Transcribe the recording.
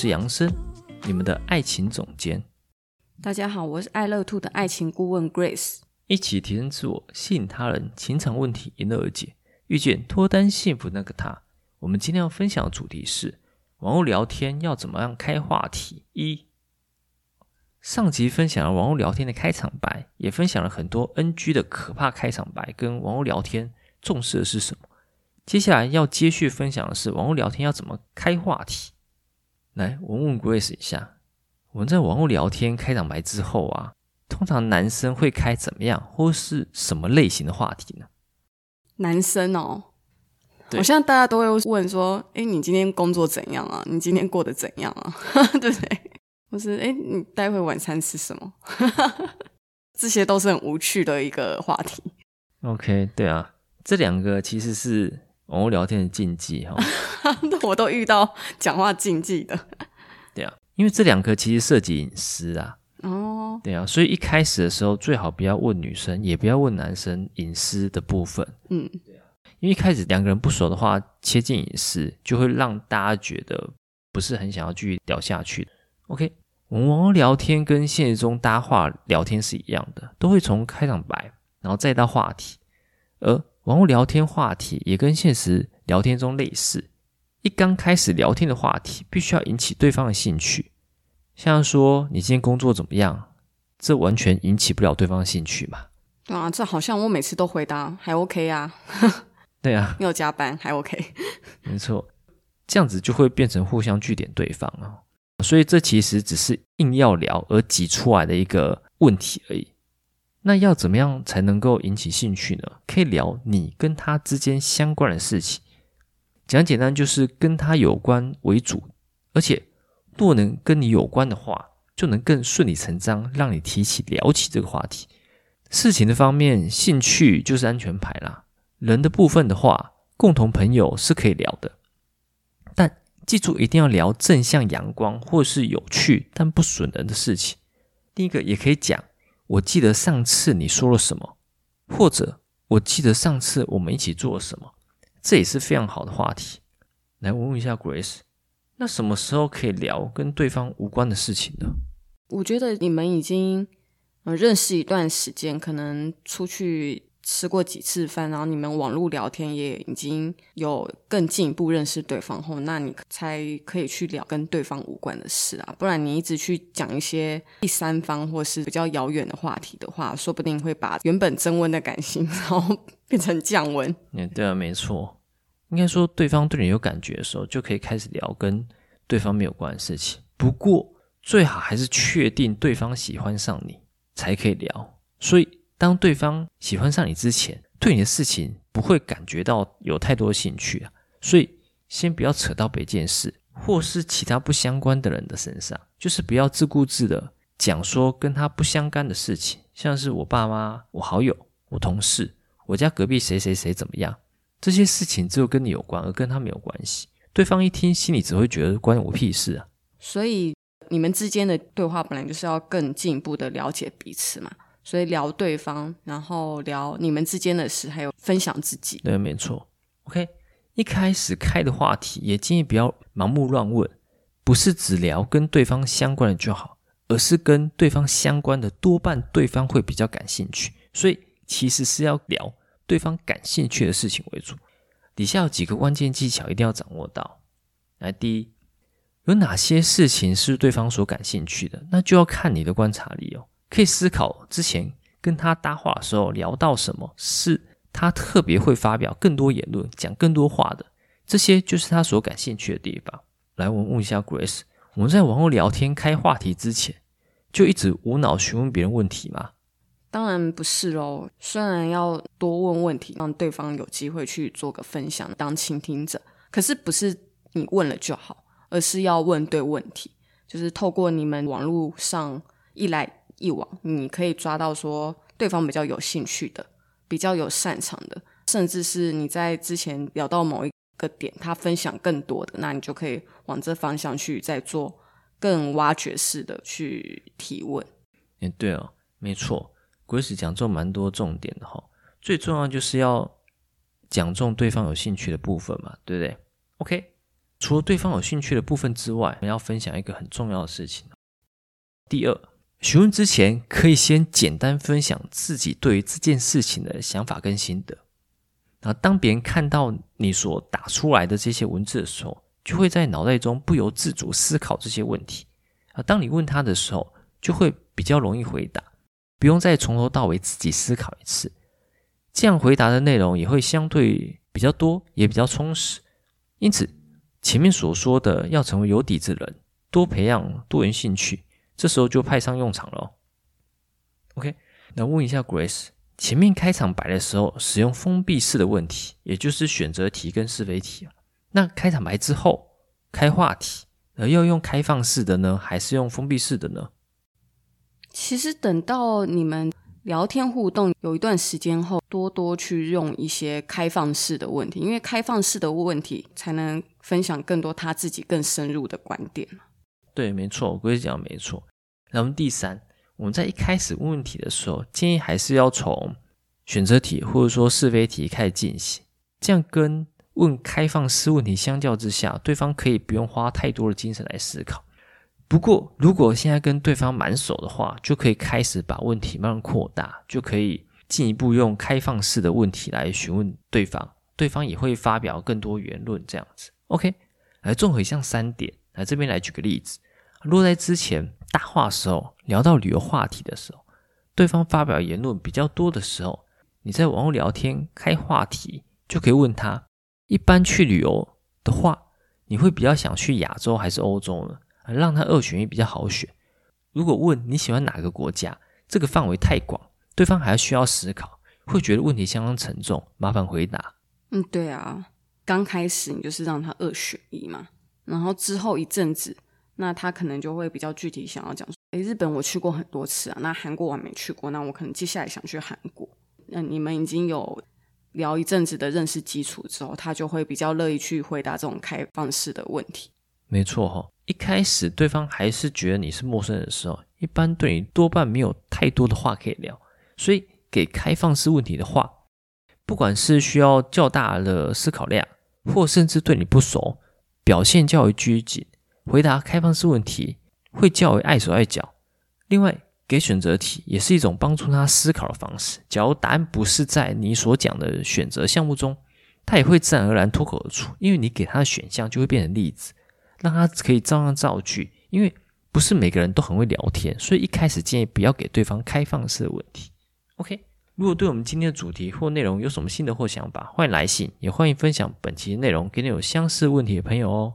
是杨生，你们的爱情总监。大家好，我是爱乐 Two 的爱情顾问 Grace。一起提升自我，吸引他人，情场问题迎刃而解，遇见脱单幸福那个他。我们今天要分享的主题是：网络聊天要怎么样开话题？一，上集分享了网络聊天的开场白，也分享了很多 NG 的可怕开场白，跟网络聊天重视的是什么？接下来要接续分享的是网络聊天要怎么开话题。来，我问 Grace 一下，我们在网络聊天开场白之后啊，通常男生会开怎么样，或是什么类型的话题呢？男生哦，我现在大家都会问说，哎，你今天工作怎样啊？你今天过得怎样啊？对不对？或是哎，你待会晚餐吃什么？这些都是很无趣的一个话题。OK，对啊，这两个其实是。网络聊天的禁忌哈，我都遇到讲话禁忌的。对啊，因为这两个其实涉及隐私啊。哦，对啊，所以一开始的时候最好不要问女生，也不要问男生隐私的部分。嗯，对啊，因为一开始两个人不熟的话，切近隐私就会让大家觉得不是很想要继续聊下去。OK，我们网络聊天跟现实中搭话聊天是一样的，都会从开场白，然后再到话题，而。网络聊天话题也跟现实聊天中类似，一刚开始聊天的话题必须要引起对方的兴趣，像说你今天工作怎么样，这完全引起不了对方的兴趣嘛？对啊，这好像我每次都回答还 OK 啊。对啊，没有加班还 OK。没错，这样子就会变成互相据点对方啊，所以这其实只是硬要聊而挤出来的一个问题而已。那要怎么样才能够引起兴趣呢？可以聊你跟他之间相关的事情，讲简单就是跟他有关为主，而且若能跟你有关的话，就能更顺理成章让你提起聊起这个话题。事情的方面，兴趣就是安全牌啦。人的部分的话，共同朋友是可以聊的，但记住一定要聊正向、阳光或是有趣但不损人的事情。第一个也可以讲。我记得上次你说了什么，或者我记得上次我们一起做了什么，这也是非常好的话题。来，我问一下 Grace，那什么时候可以聊跟对方无关的事情呢？我觉得你们已经呃认识一段时间，可能出去。吃过几次饭，然后你们网络聊天也已经有更进一步认识对方后，那你才可以去聊跟对方无关的事啊。不然你一直去讲一些第三方或是比较遥远的话题的话，说不定会把原本增温的感情，然后变成降温。嗯，对啊，没错。应该说，对方对你有感觉的时候，就可以开始聊跟对方没有关的事情。不过，最好还是确定对方喜欢上你才可以聊。所以。当对方喜欢上你之前，对你的事情不会感觉到有太多兴趣啊，所以先不要扯到别件事，或是其他不相关的人的身上，就是不要自顾自的讲说跟他不相干的事情，像是我爸妈、我好友、我同事、我家隔壁谁谁谁怎么样，这些事情只有跟你有关，而跟他没有关系。对方一听，心里只会觉得关我屁事啊。所以你们之间的对话本来就是要更进一步的了解彼此嘛。所以聊对方，然后聊你们之间的事，还有分享自己。对，没错。OK，一开始开的话题也建议不要盲目乱问，不是只聊跟对方相关的就好，而是跟对方相关的多半对方会比较感兴趣。所以其实是要聊对方感兴趣的事情为主。底下有几个关键技巧一定要掌握到。来，第一，有哪些事情是对方所感兴趣的，那就要看你的观察力哦。可以思考之前跟他搭话的时候聊到什么，是他特别会发表更多言论、讲更多话的，这些就是他所感兴趣的地方。来，我们问一下 Grace，我们在网络聊天开话题之前，就一直无脑询问别人问题吗？当然不是哦，虽然要多问问题，让对方有机会去做个分享，当倾听者，可是不是你问了就好，而是要问对问题。就是透过你们网络上一来一往，你可以抓到说对方比较有兴趣的、比较有擅长的，甚至是你在之前聊到某一个点，他分享更多的，那你就可以往这方向去再做更挖掘式的去提问。哎，对哦，没错鬼使讲中蛮多重点的哈。最重要就是要讲中对方有兴趣的部分嘛，对不对？OK，除了对方有兴趣的部分之外，我们要分享一个很重要的事情。第二，询问之前可以先简单分享自己对于这件事情的想法跟心得。然后当别人看到你所打出来的这些文字的时候，就会在脑袋中不由自主思考这些问题。啊，当你问他的时候，就会比较容易回答，不用再从头到尾自己思考一次。这样回答的内容也会相对比较多，也比较充实。因此，前面所说的要成为有底子人，多培养多元兴趣，这时候就派上用场了。OK，那问一下 Grace，前面开场白的时候使用封闭式的问题，也就是选择题跟是非题。那开场白之后开话题，而要用开放式的呢，还是用封闭式的呢？其实等到你们聊天互动有一段时间后，多多去用一些开放式的问题，因为开放式的问题才能分享更多他自己更深入的观点。对，没错，我跟你讲没错。然后第三，我们在一开始问问题的时候，建议还是要从选择题或者说是非题开始进行，这样跟问开放式问题相较之下，对方可以不用花太多的精神来思考。不过，如果现在跟对方蛮熟的话，就可以开始把问题慢慢扩大，就可以进一步用开放式的问题来询问对方，对方也会发表更多言论，这样子。OK，来综合以上三点，来这边来举个例子。如果在之前搭话时候聊到旅游话题的时候，对方发表言论比较多的时候，你在网络聊天开话题，就可以问他：一般去旅游的话，你会比较想去亚洲还是欧洲呢？让他二选一比较好选。如果问你喜欢哪个国家，这个范围太广，对方还需要思考，会觉得问题相当沉重。麻烦回答。嗯，对啊，刚开始你就是让他二选一嘛，然后之后一阵子，那他可能就会比较具体想要讲说，诶，日本我去过很多次啊，那韩国我还没去过，那我可能接下来想去韩国。那你们已经有聊一阵子的认识基础之后，他就会比较乐意去回答这种开放式的问题。没错哈、一开始对方还是觉得你是陌生人的时候，一般对你多半没有太多的话可以聊，所以给开放式问题的话，不管是需要较大的思考量，或甚至对你不熟，表现较为拘谨，回答开放式问题会较为碍手碍脚。另外，给选择题也是一种帮助他思考的方式。假如答案不是在你所讲的选择项目中，他也会自然而然脱口而出，因为你给他的选项就会变成例子。让他可以照样造句，因为不是每个人都很会聊天，所以一开始建议不要给对方开放式的问题。OK，如果对我们今天的主题或内容有什么心得或想法，欢迎来信，也欢迎分享本期的内容给你有相似问题的朋友哦。